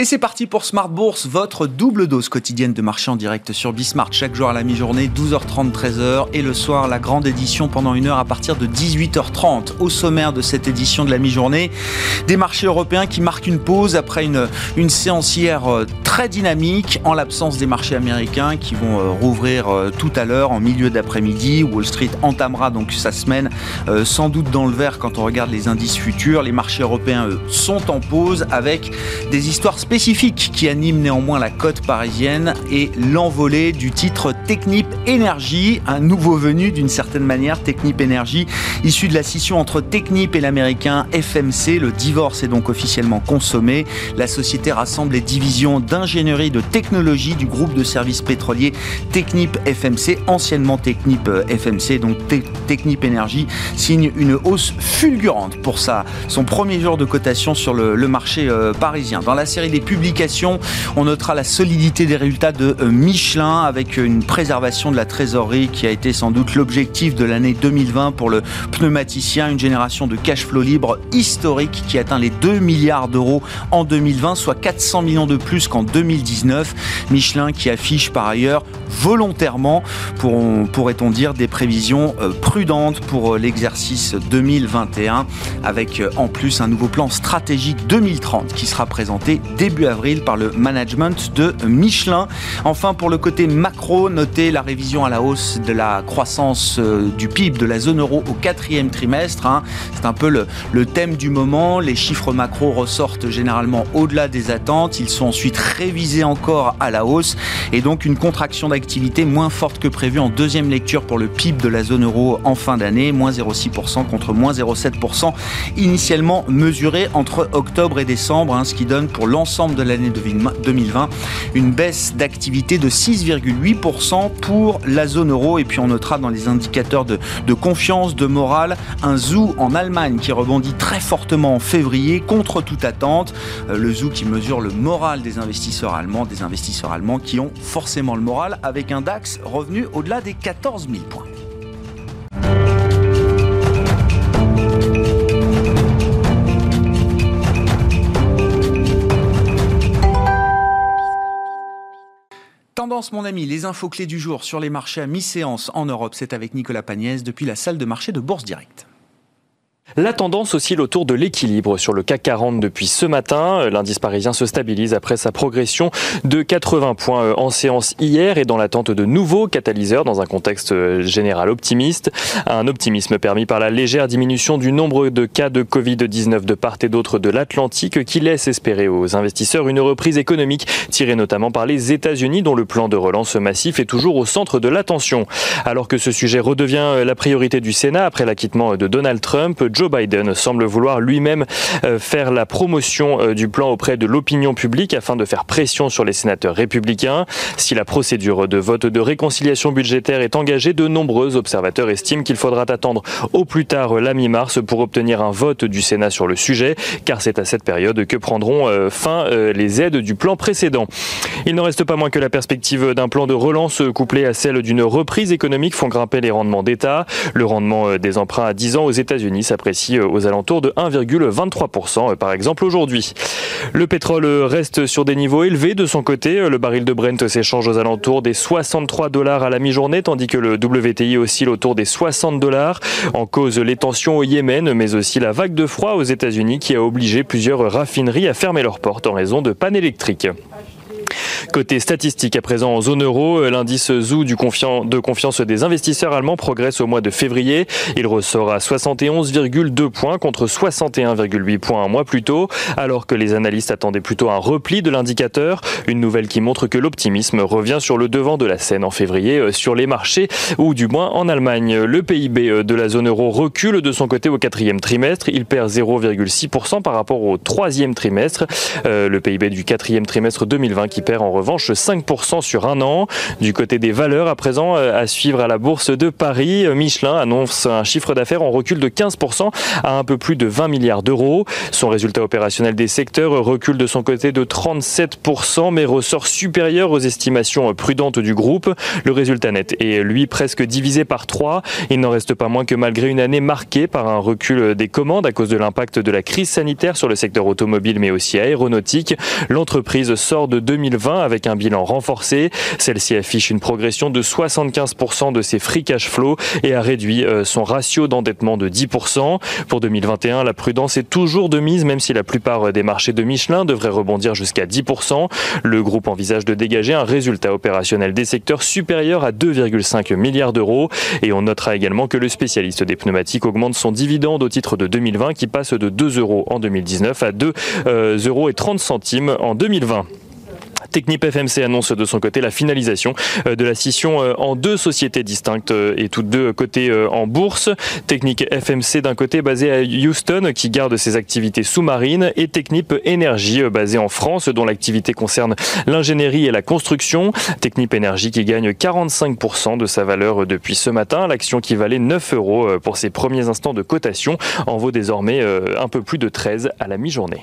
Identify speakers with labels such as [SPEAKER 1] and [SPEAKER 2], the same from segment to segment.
[SPEAKER 1] Et c'est parti pour Smart Bourse, votre double dose quotidienne de marché en direct sur Bismart. Chaque jour à la mi-journée, 12h30, 13h. Et le soir, la grande édition pendant une heure à partir de 18h30. Au sommaire de cette édition de la mi-journée, des marchés européens qui marquent une pause après une, une séance hier euh, très dynamique en l'absence des marchés américains qui vont euh, rouvrir euh, tout à l'heure en milieu d'après-midi. Wall Street entamera donc sa semaine sans doute dans le vert quand on regarde les indices futurs. Les marchés européens, eux, sont en pause avec des histoires spécifique qui anime néanmoins la cote parisienne et l'envolée du titre Technip Energy, un nouveau venu d'une certaine manière, Technip Energy, issu de la scission entre Technip et l'américain FMC. Le divorce est donc officiellement consommé. La société rassemble les divisions d'ingénierie de technologie du groupe de services pétroliers Technip FMC, anciennement Technip FMC, donc Technip Energy signe une hausse fulgurante pour ça, son premier jour de cotation sur le, le marché euh, parisien. Dans la série des publications, on notera la solidité des résultats de euh, Michelin avec une préservation de la trésorerie qui a été sans doute l'objectif de l'année 2020 pour le pneumaticien, une génération de cash flow libre historique qui atteint les 2 milliards d'euros en 2020, soit 400 millions de plus qu'en 2019. Michelin qui affiche par ailleurs volontairement, pourrait-on dire, des prévisions euh, prudentes pour euh, l'exercice 2021 avec en plus un nouveau plan stratégique 2030 qui sera présenté dès début avril par le management de Michelin. Enfin, pour le côté macro, notez la révision à la hausse de la croissance euh, du PIB de la zone euro au quatrième trimestre. Hein. C'est un peu le, thème du moment. Les chiffres macro ressortent généralement au-delà des attentes. Ils sont ensuite révisés encore à la hausse et donc une contraction d'activité moins forte que prévu en deuxième lecture pour le PIB de la zone euro en fin d'année, moins 0,6% contre moins 0,7% initialement mesuré entre octobre et décembre, hein, ce qui donne pour l'ensemble de l'année 2020 une baisse d'activité de 6,8% pour la zone euro. Et puis on notera dans les indicateurs de, de confiance, de morale, un zoo en Allemagne qui rebondit très fortement en février contre toute attente. Euh, le zoo qui mesure le moral des investisseurs allemands, des investisseurs allemands qui ont forcément le moral avec un DAX revenu au-delà des 14 000 points. Tendance, mon ami, les infos clés du jour sur les marchés à mi-séance en Europe, c'est avec Nicolas Pagnès depuis la salle de marché de Bourse Directe.
[SPEAKER 2] La tendance oscille autour de l'équilibre sur le CAC 40 depuis ce matin. L'indice parisien se stabilise après sa progression de 80 points euh, en séance hier et dans l'attente de nouveaux catalyseurs dans un contexte euh, général optimiste. Un optimisme permis par la légère diminution du nombre de cas de Covid-19 de part et d'autre de l'Atlantique qui laisse espérer aux investisseurs une reprise économique tirée notamment par les États-Unis dont le plan de relance massif est toujours au centre de l'attention. Alors que ce sujet redevient euh, la priorité du Sénat après l'acquittement de Donald Trump, Joe Biden semble vouloir lui-même euh, faire la promotion euh, du plan auprès de l'opinion publique afin de faire pression sur les sénateurs républicains. Si la procédure de vote de réconciliation budgétaire est engagée, de nombreux observateurs estiment qu'il faudra attendre au plus tard la mi-mars pour obtenir un vote du Sénat sur le sujet, car c'est à cette période que prendront euh, fin les aides du plan précédent. Il n'en reste pas moins que la perspective d'un plan de relance couplé à celle d'une reprise économique font grimper les rendements d'État. Le rendement des emprunts à 10 ans aux États-Unis s'apprête euh, aux alentours de 1,23% euh, par exemple aujourd'hui. Le pétrole reste sur des niveaux élevés de son côté. Le baril de Brent s'échange aux alentours des 63 dollars à la mi-journée, tandis que le WTI oscille autour des 60 dollars. En cause les tensions au Yémen, mais aussi la vague de froid aux États-Unis qui a obligé plusieurs raffineries à fermer leurs portes en raison de pannes électriques. Côté statistique, à présent en zone euro, l'indice ZOO du de confiance des investisseurs allemands progresse au mois de février. Il ressort à 71,2 points contre 61,8 points un mois plus tôt, alors que les analystes attendaient plutôt un repli de l'indicateur. Une nouvelle qui montre que l'optimisme revient sur le devant de la scène en février euh, sur les marchés, ou du moins en Allemagne. Le PIB euh, de la zone euro recule de son côté au quatrième trimestre. Il perd 0,6% par rapport au troisième trimestre. Euh, le PIB du quatrième trimestre 2020 qui perd en revanche 5% sur un an. Du côté des valeurs, à présent, à suivre à la bourse de Paris, Michelin annonce un chiffre d'affaires en recul de 15% à un peu plus de 20 milliards d'euros. Son résultat opérationnel des secteurs recule de son côté de 37%, mais ressort supérieur aux estimations prudentes du groupe. Le résultat net est lui presque divisé par 3. Il n'en reste pas moins que malgré une année marquée par un recul des commandes à cause de l'impact de la crise sanitaire sur le secteur automobile mais aussi aéronautique, l'entreprise sort de 2020 avec un bilan renforcé. Celle-ci affiche une progression de 75% de ses free cash flow et a réduit euh, son ratio d'endettement de 10%. Pour 2021, la prudence est toujours de mise même si la plupart des marchés de Michelin devraient rebondir jusqu'à 10%. Le groupe envisage de dégager un résultat opérationnel des secteurs supérieur à 2,5 milliards d'euros et on notera également que le spécialiste des pneumatiques augmente son dividende au titre de 2020 qui passe de 2 euros en 2019 à 2 euh, euros et 30 centimes en 2020. Technip FMC annonce de son côté la finalisation euh, de la scission euh, en deux sociétés distinctes euh, et toutes deux cotées en bourse. Technique FMC d'un côté basé à Houston qui garde ses activités sous-marines et Technip Énergie basé en France dont l'activité concerne l'ingénierie et la construction. Technip Énergie qui gagne 45% de sa valeur depuis ce matin. L'action qui valait 9 euros pour ses premiers instants de cotation en vaut désormais un peu plus de 13 à la mi-journée.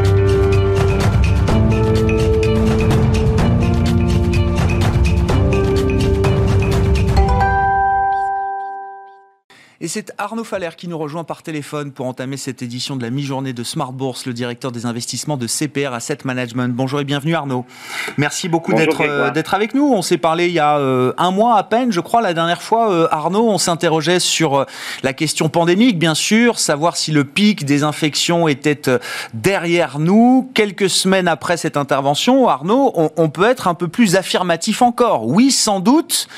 [SPEAKER 1] C'est Arnaud Faller qui nous rejoint par téléphone pour entamer cette édition de la mi-journée de Smart Bourse, le directeur des investissements de CPR Asset Management. Bonjour et bienvenue Arnaud. Merci beaucoup d'être euh, d'être avec nous. On s'est parlé il y a euh, un mois à peine, je crois, la dernière fois, euh, Arnaud, on s'interrogeait sur la question pandémique, bien sûr, savoir si le pic des infections était derrière nous. Quelques semaines après cette intervention, Arnaud, on, on peut être un peu plus affirmatif encore. Oui, sans doute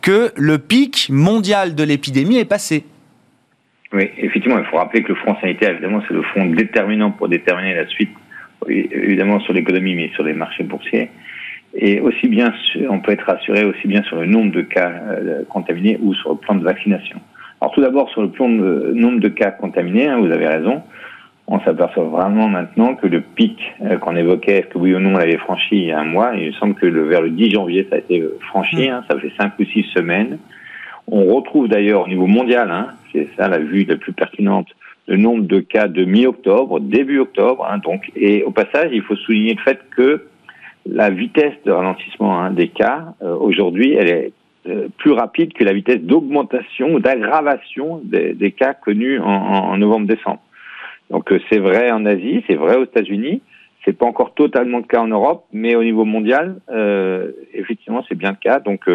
[SPEAKER 1] que le pic mondial de l'épidémie est passé.
[SPEAKER 3] Oui, effectivement, il faut rappeler que le front sanitaire, évidemment, c'est le front déterminant pour déterminer la suite, évidemment sur l'économie, mais sur les marchés boursiers. Et aussi bien, on peut être rassuré aussi bien sur le nombre de cas euh, contaminés ou sur le plan de vaccination. Alors tout d'abord sur le plan de nombre de cas contaminés, hein, vous avez raison, on s'aperçoit vraiment maintenant que le pic euh, qu'on évoquait, est-ce que oui ou non on l'avait franchi il y a un mois, il me semble que le, vers le 10 janvier ça a été franchi, mmh. hein, ça fait cinq ou six semaines. On retrouve d'ailleurs au niveau mondial, hein, c'est ça la vue la plus pertinente, le nombre de cas de mi-octobre, début octobre. Hein, donc, et au passage, il faut souligner le fait que la vitesse de ralentissement hein, des cas euh, aujourd'hui, elle est euh, plus rapide que la vitesse d'augmentation ou d'aggravation des, cas connus en, novembre-décembre. Donc euh, c'est vrai en Asie, c'est vrai aux États-Unis, c'est pas encore totalement le cas en Europe, mais au niveau mondial, effectivement, c'est bien le cas. Donc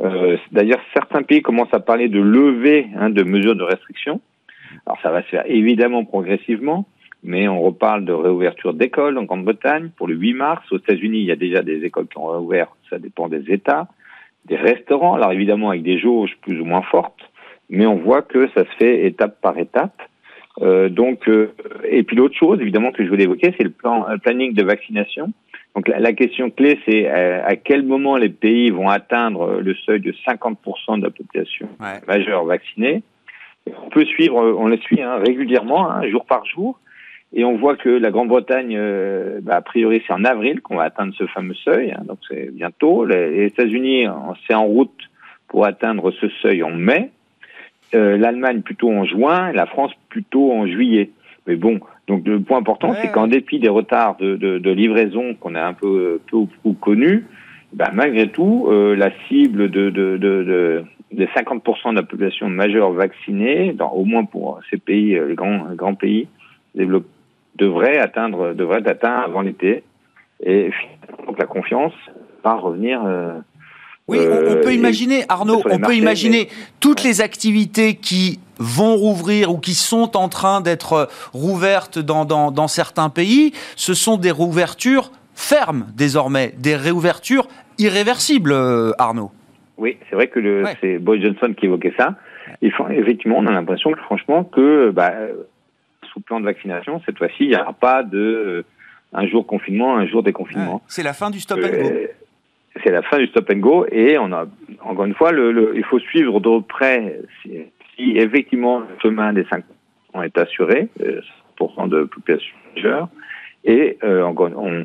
[SPEAKER 3] euh, D'ailleurs, certains pays commencent à parler de levée hein, de mesures de restriction. Alors ça va se faire évidemment progressivement, mais on reparle de réouverture d'écoles en Grande-Bretagne pour le 8 mars. Aux États-Unis, il y a déjà des écoles qui ont réouvert, ça dépend des États. Des restaurants, alors évidemment avec des jauges plus ou moins fortes, mais on voit que ça se fait étape par étape. Euh, donc, euh, et puis l'autre chose, évidemment, que je voulais évoquer, c'est le plan, planning de vaccination. Donc la, question clé, c'est euh, à, quel moment les pays vont atteindre le seuil de 50% de la population majeure vaccinée? On peut suivre, on le suit hein, régulièrement, hein, jour par jour, et on voit que la Grande-Bretagne, euh, bah, a priori, c'est en avril qu'on va atteindre ce fameux seuil, hein, donc c'est bientôt. Les, États-Unis, c'est en route pour atteindre ce seuil en mai. Euh, L'Allemagne plutôt en juin, et la France plutôt en juillet. Mais bon, donc le point important, c'est qu'en dépit des retards de, de, de livraison qu'on a un peu, peu ou connus, ben, malgré tout, euh, la cible de, de, de, de 50% de la population majeure vaccinée, dans, au moins pour ces pays, euh, les grands, grands pays devrait atteindre, devrait être atteint avant l'été. Et donc la confiance va revenir. Euh,
[SPEAKER 1] oui, on, peut imaginer, Arnaud, on peut imaginer toutes les activités qui vont rouvrir ou qui sont en train d'être rouvertes dans, dans, certains pays. Ce sont des rouvertures fermes désormais, des réouvertures irréversibles, euh, Arnaud.
[SPEAKER 3] Oui, c'est vrai que c'est Boy Johnson qui évoquait ça. Et, effectivement, on a l'impression que franchement que bah, sous plan de vaccination, cette fois-ci, il n'y aura pas de euh, un jour confinement, un jour déconfinement.
[SPEAKER 1] c'est la fin du stop and go. Euh,
[SPEAKER 3] c'est la fin du stop and go et on a encore une fois, le, il faut suivre de près si, si effectivement le chemin des 5 est assuré, 100% de population majeure, et on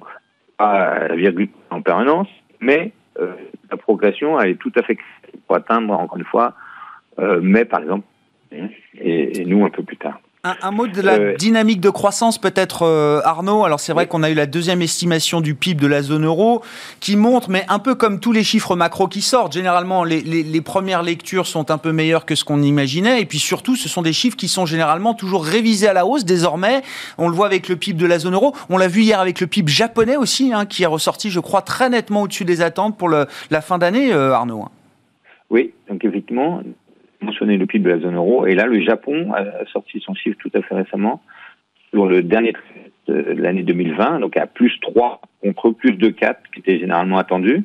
[SPEAKER 3] a la virgule en permanence, mais la progression elle est tout à fait pour atteindre encore une fois mai par exemple, et nous un peu plus tard.
[SPEAKER 1] Un, mot de la euh, dynamique de croissance peut-être euh, Arnaud? Alors c'est vrai qu'on a eu la deuxième estimation du PIB de la zone euro qui montre, mais un peu comme tous les chiffres macro qui sortent, généralement les, les premières lectures sont un peu meilleures que ce qu'on imaginait et puis surtout ce sont des chiffres qui sont généralement toujours révisés à la hausse désormais. On le voit avec le PIB de la zone euro. On l'a vu hier avec le PIB japonais aussi hein, qui est ressorti je crois très nettement au-dessus des attentes pour le, la fin d'année euh, Arnaud.
[SPEAKER 3] Oui, donc effectivement, mentionné le PIB de la zone euro. Et là, le Japon a sorti son chiffre tout à fait récemment sur le dernier trimestre de l'année 2020, donc à plus 3 contre plus de 4 qui était généralement attendu.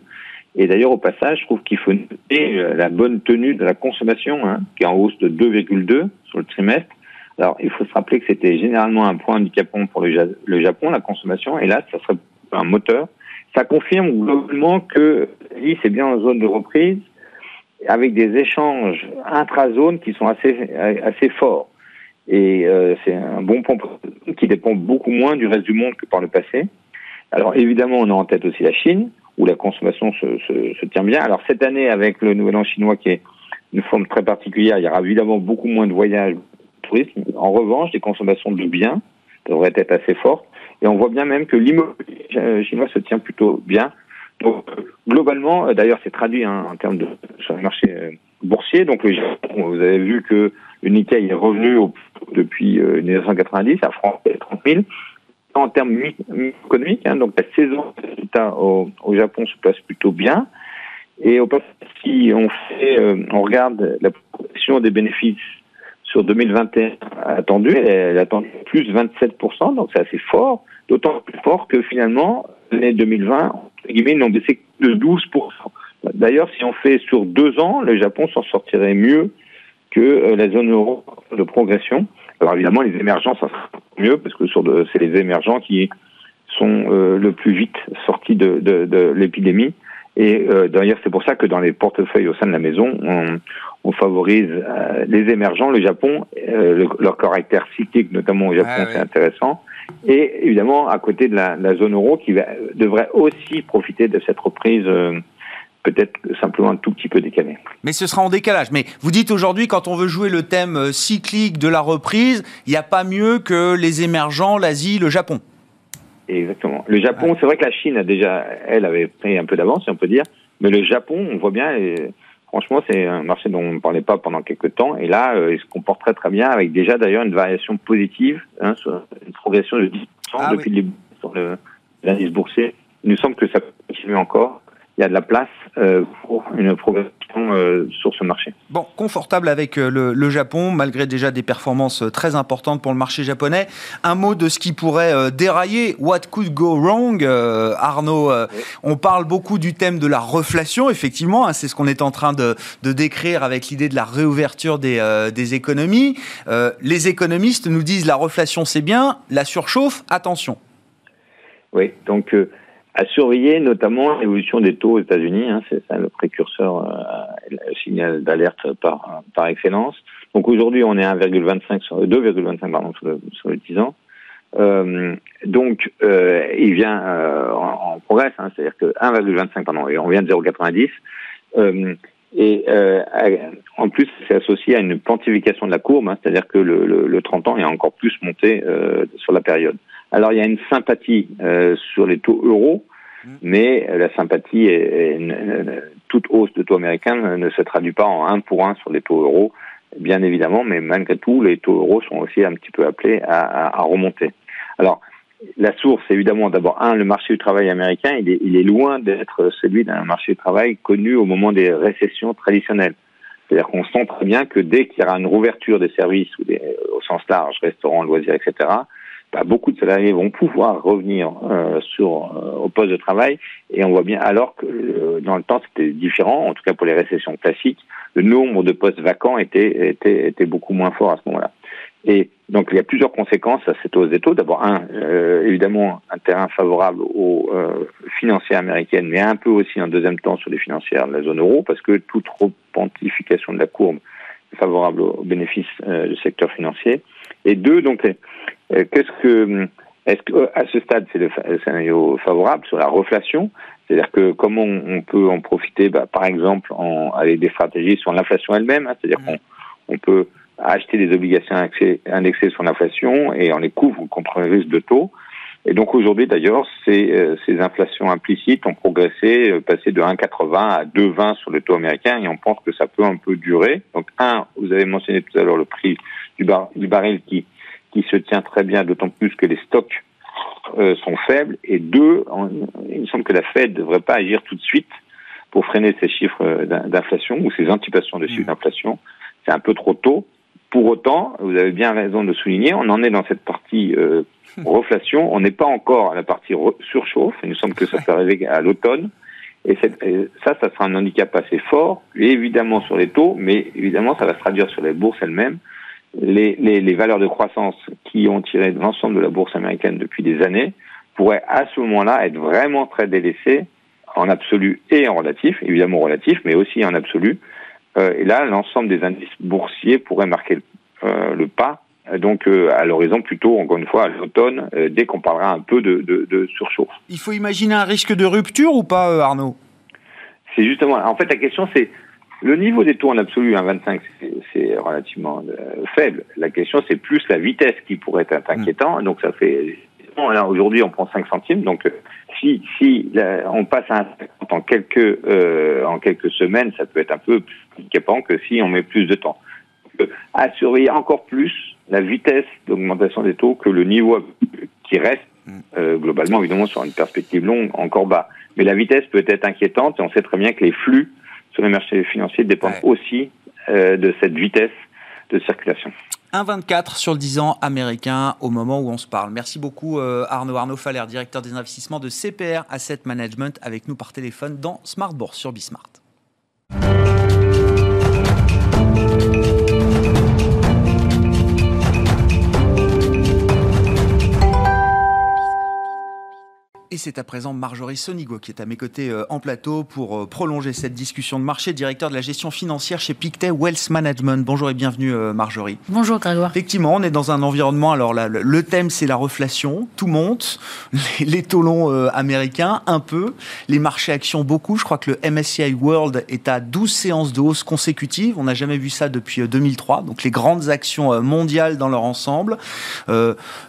[SPEAKER 3] Et d'ailleurs, au passage, je trouve qu'il faut noter euh, la bonne tenue de la consommation, hein, qui est en hausse de 2,2 sur le trimestre. Alors, il faut se rappeler que c'était généralement un point handicapant pour le, Japon, la consommation, et là, ça serait un moteur. Ça confirme globalement que l'île c'est bien en zone de reprise, avec des échanges intra-zones qui sont assez, assez forts. Et euh, c'est un bon point qui dépend beaucoup moins du reste du monde que par le passé. Alors évidemment, on a en tête aussi la Chine, où la consommation se, se, se tient bien. Alors cette année, avec le Nouvel An chinois qui est une forme très particulière, il y aura évidemment beaucoup moins de voyages, tourisme. En revanche, les consommations de biens devraient être assez fortes. Et on voit bien même que l'immobilier euh, chinois se tient plutôt bien. Donc, globalement, euh, d'ailleurs, c'est traduit hein, en termes de sur le marché euh, boursier. Donc, le Japon, vous avez vu que le Nikkei est revenu au, depuis 1990 à France 30 000. En termes économiques, hein, donc la saison au, au, Japon se place plutôt bien. Et au si on fait, euh, on regarde la progression des bénéfices sur 2021 attendue, elle, attend plus 27%, donc c'est assez fort, d'autant plus fort que finalement, l'année 2020, guillemets, n'ont baissé de 12%. D'ailleurs, si on fait sur deux ans, le Japon s'en sortirait mieux que euh, la zone euro de progression. Alors évidemment, les émergents, ça sera mieux parce que sur c'est les émergents qui sont euh, le plus vite sortis de l'épidémie. Et euh, d'ailleurs, c'est pour ça que dans les portefeuilles au sein de la maison, on, on favorise les émergents. Le Japon, leur caractère cyclique, notamment au Japon, ah c'est intéressant. Et évidemment, à côté de la, la zone euro, qui va, devrait aussi profiter de cette reprise peut-être simplement un tout petit peu décalé.
[SPEAKER 1] Mais ce sera en décalage. Mais vous dites aujourd'hui, quand on veut jouer le thème euh, cyclique de la reprise, il n'y a pas mieux que les émergents, l'Asie, le Japon.
[SPEAKER 3] Exactement. Le Japon, c'est vrai que la Chine a déjà, elle avait pris un peu d'avance, si on peut dire, mais le Japon, on voit bien, et franchement, c'est un marché dont on ne parlait pas pendant quelques temps, et là, euh, il se comporte très très bien, avec déjà d'ailleurs une variation positive, hein, sur une progression de 10% ah depuis le début sur l'indice boursier. Il nous semble que ça continue encore. Il y a de la place euh, pour une progression euh, sur ce marché.
[SPEAKER 1] Bon, confortable avec euh, le, Japon, malgré déjà des performances très importantes pour le marché japonais. Un mot de ce qui pourrait dérailler, what could go wrong, Arnaud On parle beaucoup du thème de la reflation, effectivement, hein, c'est ce qu'on est en train de, décrire avec l'idée de la réouverture des, des économies. les économistes nous disent la reflation c'est bien, la surchauffe, attention.
[SPEAKER 3] Oui, donc à surveiller notamment l'évolution des taux aux États-Unis. Hein, c'est le précurseur, euh, le signal d'alerte par, par excellence. Donc aujourd'hui, on est à 1,25 sur 2,25 pardon sur le, sur le 10 ans. Euh, donc, euh, il vient euh, en, en, progrès, hein, c'est-à-dire que 1,25 pardon, et on vient de 0,90. Euh, et euh, en plus, c'est associé à une quantification de la courbe, hein, c'est-à-dire que le, le, le, 30 ans est encore plus monté sur la période. Alors il y a une sympathie euh, sur les taux euros, mm. mais la sympathie, est, toute hausse de taux américains ne se traduit pas en un pour un sur les taux euros, bien évidemment, mais malgré tout, les taux euros sont aussi un petit peu appelés à, à, remonter. Alors, la source, évidemment, d'abord, un, le marché du travail américain, il est, il est loin d'être celui d'un marché du travail connu au moment des récessions traditionnelles. C'est-à-dire qu'on sent très bien que dès qu'il y aura une rouverture des services ou des, au sens large, restaurants, loisirs, etc., bah, beaucoup de salariés vont pouvoir revenir euh, sur euh, au poste de travail. Et on voit bien alors que euh, dans le temps c'était différent. En tout cas pour les récessions classiques le nombre de postes vacants était était était beaucoup moins fort à ce moment-là. Et donc il y a plusieurs conséquences à cette hausse des taux. D'abord un évidemment un terrain favorable aux financières américaines mais un peu aussi en deuxième temps sur les financières de la zone euro parce que toute repentification de la courbe favorable aux bénéfices du secteur financier. Et deux, donc, qu'est-ce que est-ce qu'à ce stade, c'est le scénario favorable sur la reflation? C'est-à-dire que comment on, peut en profiter, bah, par exemple, en, avec des stratégies sur l'inflation elle-même, hein, c'est-à-dire qu'on on peut acheter des obligations indexées sur l'inflation et on les couvre contre le risque de taux. Et donc aujourd'hui d'ailleurs, ces, euh, ces inflations implicites ont progressé, euh, passé de 1,80 à 2,20 sur le taux américain et on pense que ça peut un peu durer. Donc un, vous avez mentionné tout à l'heure le prix du, bar, du baril qui, qui se tient très bien, d'autant plus que les stocks euh, sont faibles. Et deux, il me semble que la Fed ne devrait pas agir tout de suite pour freiner ces chiffres d'inflation ou ces anticipations de chiffres mmh. d'inflation. C'est un peu trop tôt. Pour autant, vous avez bien raison de souligner, on en est dans cette partie euh, reflation, on n'est pas encore à la partie surchauffe, il nous semble que ça va arriver à l'automne, et, ça, ça sera un handicap assez fort, évidemment sur les taux, mais évidemment ça va se traduire sur les bourses elles-mêmes. Les, les, les, valeurs de croissance qui ont tiré de l'ensemble de la bourse américaine depuis des années pourraient à ce moment-là être vraiment très délaissées en absolu et en relatif, évidemment relatif, mais aussi en absolu, euh, et là, l'ensemble des indices boursiers pourraient marquer le, euh, pas. Donc euh, à l'horizon plutôt, encore une fois, à l'automne, dès qu'on parlera un peu de, de, surchauffe.
[SPEAKER 1] Il faut imaginer un risque de rupture ou pas, Arnaud?
[SPEAKER 3] C'est justement, en fait, la question c'est le niveau des taux en absolu, 1,25, c'est relativement faible. La question, c'est plus la vitesse qui pourrait être inquiétant. Donc, ça fait. Aujourd'hui, on prend 5 centimes. Donc, si, si on passe à un en quelques, euh, en quelques semaines, ça peut être un peu plus handicapant que si on met plus de temps. assurer encore plus la vitesse d'augmentation des taux que le niveau qui reste mm. euh, globalement évidemment sur une perspective longue encore bas. Mais la vitesse peut être inquiétante et on sait très bien que les flux sur les marchés financiers dépendent aussi euh, de cette vitesse de circulation.
[SPEAKER 1] 1,24 sur le 10 ans américain au moment où on se parle. Merci beaucoup euh, Arnaud. Arnaud Faller, directeur des investissements de CPR Asset Management, avec nous par téléphone dans Smart Bourse sur Bismart. Et c'est à présent Marjorie Sonigo qui est à mes côtés euh, en plateau pour euh, prolonger cette discussion de marché, directeur de la gestion financière chez Pictet Wealth Management. Bonjour et bienvenue euh, Marjorie.
[SPEAKER 4] Bonjour Grégoire.
[SPEAKER 1] Effectivement, on est dans un environnement, alors là, le thème c'est la reflation, tout monte, les, taux longs américains un peu, les marchés actions beaucoup, je crois que le MSCI World est à 12 séances de hausse consécutives, on n'a jamais vu ça depuis 2003, donc les grandes actions mondiales dans leur ensemble,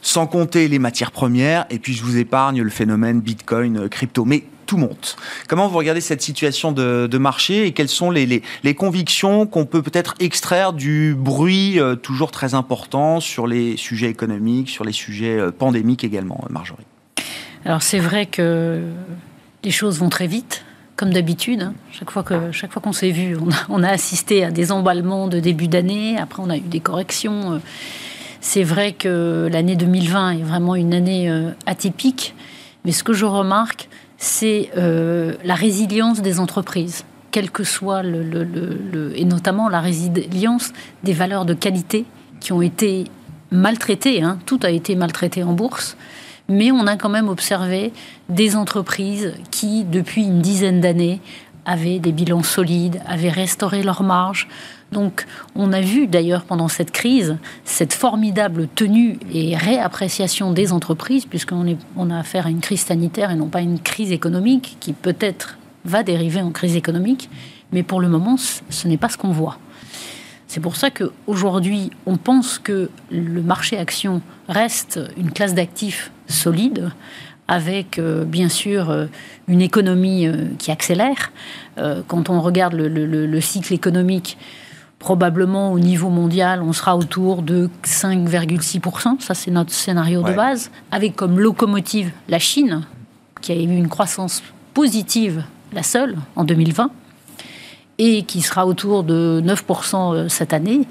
[SPEAKER 1] sans compter les matières premières, et puis je vous épargne le phénomène Bitcoin, euh, crypto, mais tout monte. Comment vous regardez cette situation de, marché et quelles sont les, convictions qu'on peut peut-être extraire du bruit euh, toujours très important sur les sujets économiques, sur les sujets euh, pandémiques également, Marjorie?
[SPEAKER 4] Alors c'est vrai que les choses vont très vite comme d'habitude. Hein. Chaque fois qu'on s'est vu, on a, assisté à des emballements de début d'année. Après, on a eu des corrections. C'est vrai que l'année 2020 est vraiment une année atypique. Mais ce que je remarque, c'est euh, la résilience des entreprises, quel que soit le, et notamment la résilience des valeurs de qualité qui ont été maltraitées. Hein. Tout a été maltraité en bourse, mais on a quand même observé des entreprises qui, depuis une dizaine d'années, avaient des bilans solides, avaient restauré leurs marges, donc, on a vu d'ailleurs pendant cette crise cette formidable tenue et réappréciation des entreprises, puisqu'on on a affaire à une crise sanitaire et non pas une crise économique qui peut-être va dériver en crise économique, mais pour le moment, ce n'est pas ce qu'on voit. C'est pour ça qu'aujourd'hui, on pense que le marché action reste une classe d'actifs solide, avec euh, bien sûr euh, une économie euh, qui accélère. quand on regarde le cycle économique, probablement au niveau mondial, on sera autour de 5,6%. Ça, c'est notre scénario de base. Avec comme locomotive la Chine, qui a eu une croissance positive, la seule, en 2020, et qui sera autour de 9% euh, cette année.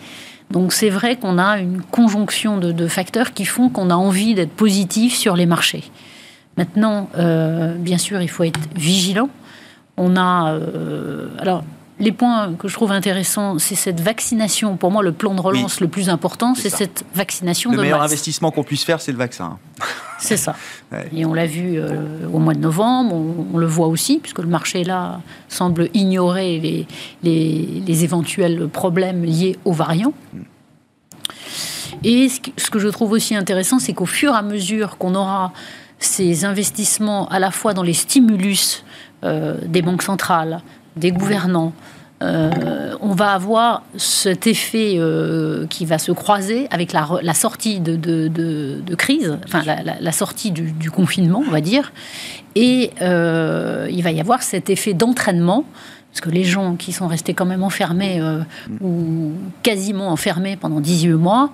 [SPEAKER 4] Donc c'est vrai qu'on a une conjonction de, facteurs qui font qu'on a envie d'être positif sur les marchés. Maintenant, euh, bien sûr, il faut être vigilant. On a... Euh, alors, les points que je trouve intéressants, c'est cette vaccination. Pour moi, le plan de relance le plus important, c'est cette vaccination.
[SPEAKER 1] Le meilleur investissement qu'on puisse faire, c'est le vaccin.
[SPEAKER 4] C'est ça. Et on l'a vu au mois de novembre, on, le voit aussi, puisque le marché là semble ignorer les, les, les éventuels problèmes liés aux variants. Mm. Et ce que je trouve aussi intéressant, c'est qu'au fur et à mesure qu'on aura ces investissements à la fois dans les stimulus euh, des banques centrales, des gouvernants, euh, on va avoir cet effet euh, qui va se croiser avec la, sortie de, crise, enfin la, sortie du, confinement, on va dire, et il va y avoir cet effet d'entraînement parce que les gens qui sont restés quand même enfermés ou quasiment enfermés pendant 18 mois,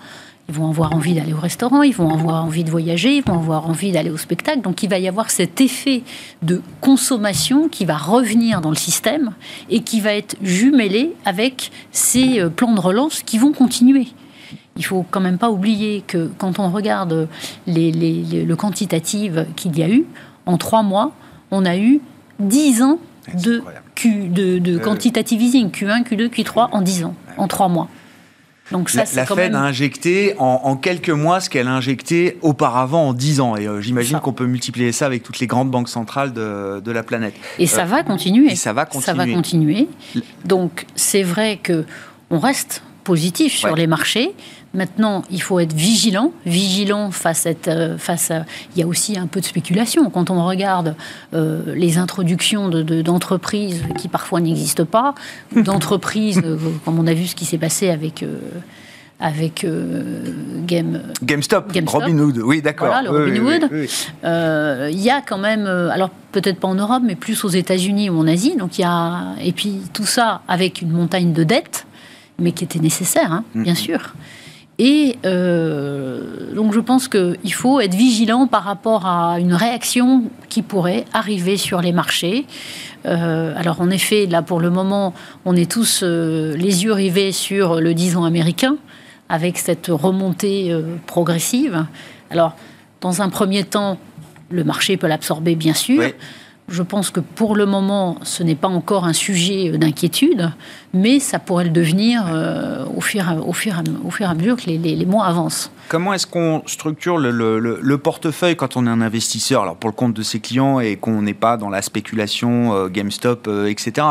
[SPEAKER 4] ils vont avoir envie d'aller au restaurant, ils vont avoir envie de voyager, ils vont avoir envie d'aller au spectacle. Donc il va y avoir cet effet de consommation qui va revenir dans le système et qui va être jumelé avec ces euh, plans de relance qui vont continuer. Il faut quand même pas oublier que quand on regarde les, le quantitatif qu'il y a eu, en trois mois, on a eu dix ans de, Q, de, de quantitative easing, Q1, Q2, Q3 en dix ans, en trois mois.
[SPEAKER 1] Donc ça, la, Fed a injecté en, quelques mois ce qu'elle a injecté auparavant en 10 ans. Et euh, j'imagine qu'on peut multiplier ça avec toutes les grandes banques centrales de, de la planète.
[SPEAKER 4] Et ça euh, va continuer.
[SPEAKER 1] Et ça va continuer.
[SPEAKER 4] Ça va continuer. Donc c'est vrai que on reste positif sur les marchés. Maintenant, il faut être vigilant, vigilant face à, euh, face à... Il y a aussi un peu de spéculation. Quand on regarde les introductions d'entreprises qui parfois n'existent pas, d'entreprises, comme on a vu ce qui s'est passé avec avec Game,
[SPEAKER 1] GameStop, GameStop, Robinhood, oui d'accord.
[SPEAKER 4] Voilà, le Robinhood. Il y a quand même, alors peut-être pas en Europe, mais plus aux États-Unis ou en Asie. Donc il y a, et puis tout ça avec une montagne de dettes, mais qui était nécessaire, hein, bien mm-hmm. sûr. Et euh, donc je pense qu'il faut être vigilant par rapport à une réaction qui pourrait arriver sur les marchés. Euh, alors en effet, là pour le moment, on est tous euh, les yeux rivés sur le 10 ans américain, avec cette remontée progressive. Alors dans un premier temps, le marché peut l'absorber bien sûr. Je pense que pour le moment, ce n'est pas encore un sujet d'inquiétude, mais ça pourrait le devenir euh, au, fur, et à mesure que les, mois avancent.
[SPEAKER 1] Comment est-ce qu'on structure le, portefeuille quand on est un investisseur, alors pour le compte de ses clients et qu'on n'est pas dans la spéculation, euh, GameStop, euh, etc.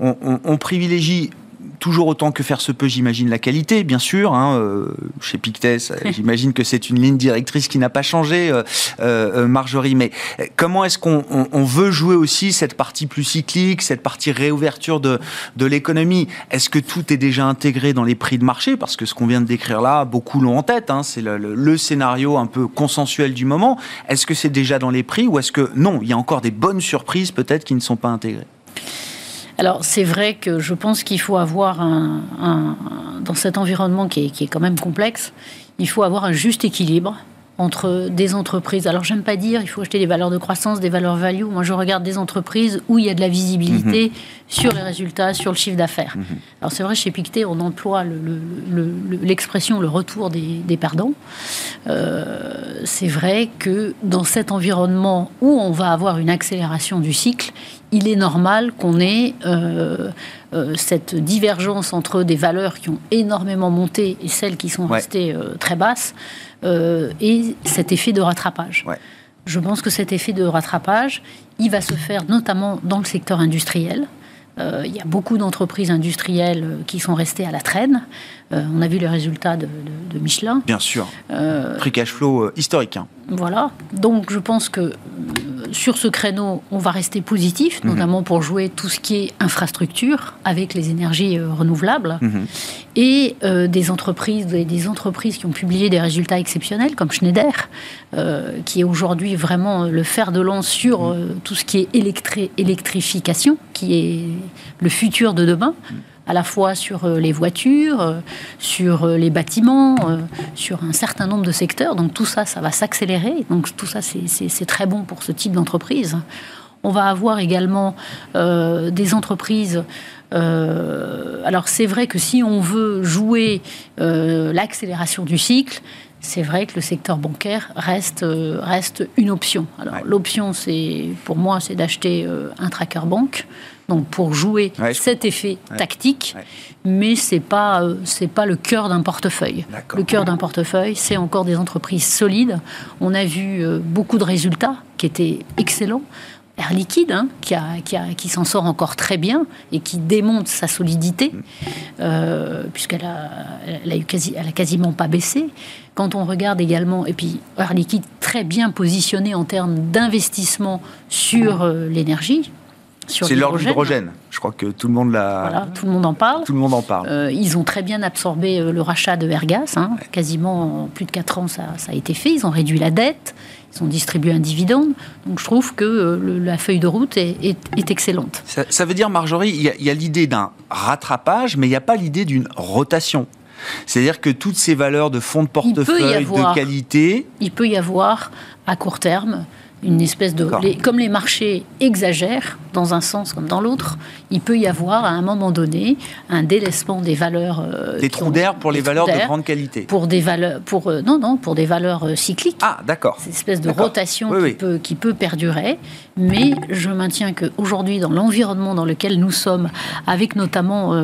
[SPEAKER 1] on privilégie toujours autant que faire se peut, j'imagine, la qualité, bien sûr. Hein, euh, chez Pictet, j'imagine que c'est une ligne directrice qui n'a pas changé, euh, euh, Marjorie. Mais comment est-ce qu'on veut jouer aussi cette partie plus cyclique, cette partie réouverture de, de l'économie? Est-ce que tout est déjà intégré dans les prix de marché? Parce que ce qu'on vient de décrire là, beaucoup l'ont en tête. Hein, c'est le, le, scénario un peu consensuel du moment. Est-ce que c'est déjà dans les prix ou est-ce que non, il y a encore des bonnes surprises peut-être qui ne sont pas intégrées?
[SPEAKER 4] Alors c'est vrai que je pense qu'il faut avoir un, dans cet environnement qui est, qui est, quand même complexe, il faut avoir un juste équilibre entre des entreprises. Alors j'aime pas dire il faut acheter des valeurs de croissance, des valeurs value. Moi je regarde des entreprises où il y a de la visibilité mhm. sur les résultats, sur le chiffre d'affaires. Mhm. Alors c'est vrai chez Pictet on emploie l'expression le, retour des, perdants. Euh, c'est vrai que dans cet environnement où on va avoir une accélération du cycle, il est normal qu'on ait euh, euh, cette divergence entre des valeurs qui ont énormément monté et celles qui sont restées très basses. Euh, et cet effet de rattrapage. Je pense que cet effet de rattrapage, il va se faire notamment dans le secteur industriel. Euh, il y a beaucoup d'entreprises industrielles euh, qui sont restées à la traîne. on a vu les résultats de, Michelin.
[SPEAKER 1] Bien sûr. Free cash flow historique. Hein.
[SPEAKER 4] Voilà. Donc je pense que sur ce créneau, on va rester positif, mhm. notamment pour jouer tout ce qui est infrastructure avec les énergies euh, renouvelables. Mhm. Et euh, des entreprises, des, entreprises qui ont publié des résultats exceptionnels, comme Schneider, euh, qui est aujourd'hui vraiment le fer de lance sur mhm. tout ce qui est électrification, qui est le futur de demain à la fois sur euh, les voitures, euh, sur euh, les bâtiments, sur un certain nombre de secteurs. Donc tout ça, ça va s'accélérer. Donc tout ça, c'est très bon pour ce type d'entreprise. On va avoir également des entreprises. alors c'est vrai que si on veut jouer l'accélération du cycle, c'est vrai que le secteur bancaire reste, reste une option. Alors l'option, c'est pour moi, c'est d'acheter un tracker banque, donc pour jouer cet effet tactique, mais c'est pas euh, c'est pas le cœur d'un portefeuille. Le cœur d'un portefeuille, c'est encore des entreprises solides. On a vu beaucoup de résultats qui étaient excellents. Air Liquide, hein, qui, a, qui, a, qui s'en sort encore très bien et qui démontre sa solidité, euh, puisqu'elle a, elle a, eu quasi, elle a quasiment pas baissé. Quand on regarde également, et puis Air Liquide très bien positionné en termes d'investissement sur euh, l'énergie,
[SPEAKER 1] c'est l'heure de l'hydrogène. Je crois que tout le monde l'a.
[SPEAKER 4] Voilà, tout le monde en parle.
[SPEAKER 1] Tout le monde en parle.
[SPEAKER 4] Euh, ils ont très bien absorbé euh, le rachat de Ergas. Hein. Quasiment en plus de 4 ans, ça, ça, a été fait. Ils ont réduit la dette. Ils ont distribué un dividende. Donc je trouve que euh, la feuille de route est, est, excellente.
[SPEAKER 1] Ça, veut dire, Marjorie, il y a, l'idée d'un rattrapage, mais il n'y a pas l'idée d'une rotation. C'est-à-dire que toutes ces valeurs de fonds de portefeuille, de qualité.
[SPEAKER 4] Il peut y avoir, à court terme, une espèce de... comme les marchés exagèrent, dans un sens comme dans l'autre, il peut y avoir à un moment donné un délaissement des valeurs...
[SPEAKER 1] Euh, des trous d'air pour les valeurs de grande qualité.
[SPEAKER 4] Pour des valeurs... Pour, euh, non, non, pour des valeurs euh, cycliques.
[SPEAKER 1] Ah, d'accord.
[SPEAKER 4] C'est une espèce de rotation qui, Peut, qui peut perdurer. Mais je maintiens qu'aujourd'hui, dans l'environnement dans lequel nous sommes, avec notamment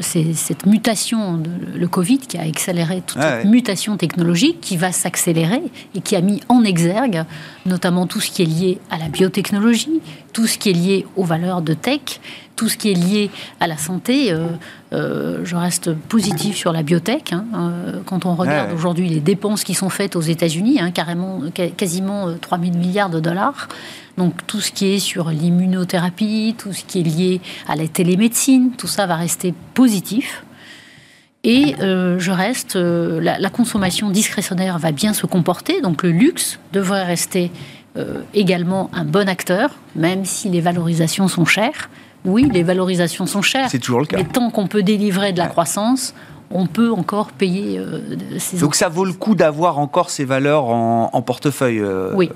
[SPEAKER 4] cette mutation, de, le Covid qui a accéléré toute cette mutation technologique, qui va s'accélérer et qui a mis en exergue notamment tout ce qui est lié à la biotechnologie, tout ce qui est lié aux valeurs de tech, tout ce qui est lié à la santé. Euh, euh, je reste positif sur la biotech. Hein. Euh, quand on regarde aujourd'hui les dépenses qui sont faites aux États-Unis, hein, carrément, quasiment 3 000 milliards de dollars. Donc tout ce qui est sur l'immunothérapie, tout ce qui est lié à la télémédecine, tout ça va rester positif. Et je reste, la, la, consommation discrétionnaire va bien se comporter, donc le luxe devrait rester euh, également un bon acteur, même si les valorisations sont chères. Oui, les valorisations sont chères.
[SPEAKER 1] C'est toujours le cas.
[SPEAKER 4] Mais tant qu'on peut délivrer de la croissance, on peut encore payer euh, ces
[SPEAKER 1] Donc ça vaut le coup d'avoir encore ces valeurs en, portefeuille
[SPEAKER 4] euh, Oui.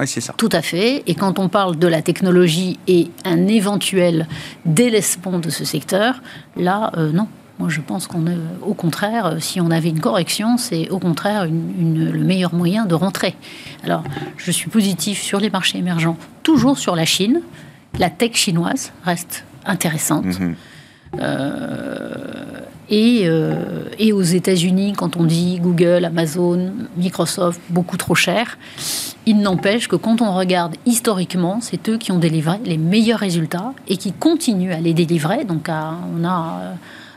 [SPEAKER 1] oui c'est ça.
[SPEAKER 4] Tout à fait. Et quand on parle de la technologie et un éventuel délaissement de ce secteur, là, non. Moi, je pense qu'on est, au contraire, euh, si on avait une correction, c'est au contraire le meilleur moyen de rentrer. Alors, je suis positif sur les marchés émergents, toujours sur la Chine. La tech chinoise reste intéressante. Mhm. Euh, et, euh, et, aux États-Unis, quand on dit Google, Amazon, Microsoft, beaucoup trop cher, il n'empêche que quand on regarde historiquement, c'est eux qui ont délivré les meilleurs résultats et qui continuent à les délivrer. Donc, on a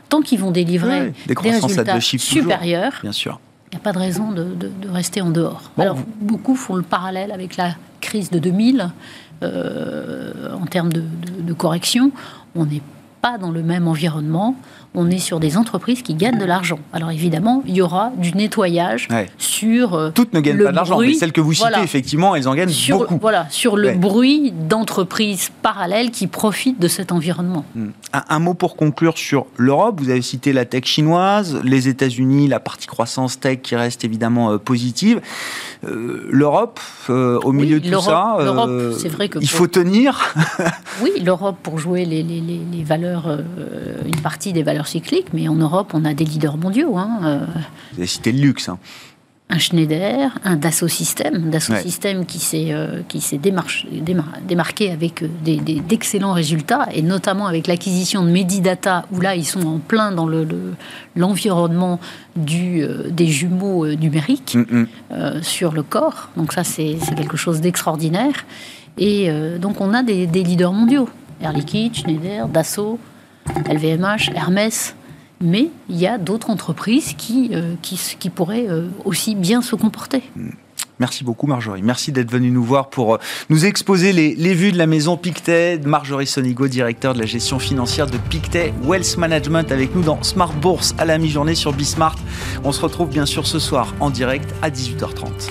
[SPEAKER 4] tant qu'ils vont délivrer des, résultats supérieurs,
[SPEAKER 1] bien sûr.
[SPEAKER 4] Il n'y a pas de raison de, rester en dehors. Alors, beaucoup font le parallèle avec la crise de 2000 euh, en termes de, de correction. On n'est pas dans le même environnement on est sur des entreprises qui gagnent de l'argent. Alors évidemment, il y aura du nettoyage sur
[SPEAKER 1] euh, toutes ne gagnent pas de l'argent, mais celles que vous citez effectivement, elles en gagnent beaucoup.
[SPEAKER 4] Voilà, sur le bruit d'entreprises parallèles qui profitent de cet environnement.
[SPEAKER 1] Hmm. Un, mot pour conclure sur l'Europe. Vous avez cité la tech chinoise, les États-Unis, la partie croissance tech qui reste évidemment euh, positive. Euh, L'Europe, au milieu de tout ça, c'est vrai que il faut tenir.
[SPEAKER 4] oui, l'Europe pour jouer les, les, les valeurs, une partie des valeurs cyclique, mais en Europe, on a des leaders mondiaux. Hein, euh.
[SPEAKER 1] Vous avez cité le luxe. Hein.
[SPEAKER 4] Un Schneider, un Dassault Systèmes, Dassault Systèmes qui s'est euh, qui s'est démarqué avec euh, d'excellents résultats et notamment avec l'acquisition de Medidata où là ils sont en plein dans le l'environnement du des jumeaux numériques mm, sur le corps. Donc ça c'est quelque chose d'extraordinaire et donc on a des, des leaders mondiaux. Air Liquide, Schneider, Dassault, LVMH, Hermès, mais il y a d'autres entreprises qui, euh, qui, pourraient euh, aussi bien se comporter.
[SPEAKER 1] Merci beaucoup Marjorie. Merci d'être venue nous voir pour euh, nous exposer les, vues de la maison Pictet. Marjorie Sonigo, directeur de la gestion financière de Pictet Wealth Management avec nous dans Smart Bourse à la mi-journée sur Bismart. On se retrouve bien sûr ce soir en direct à 18h30.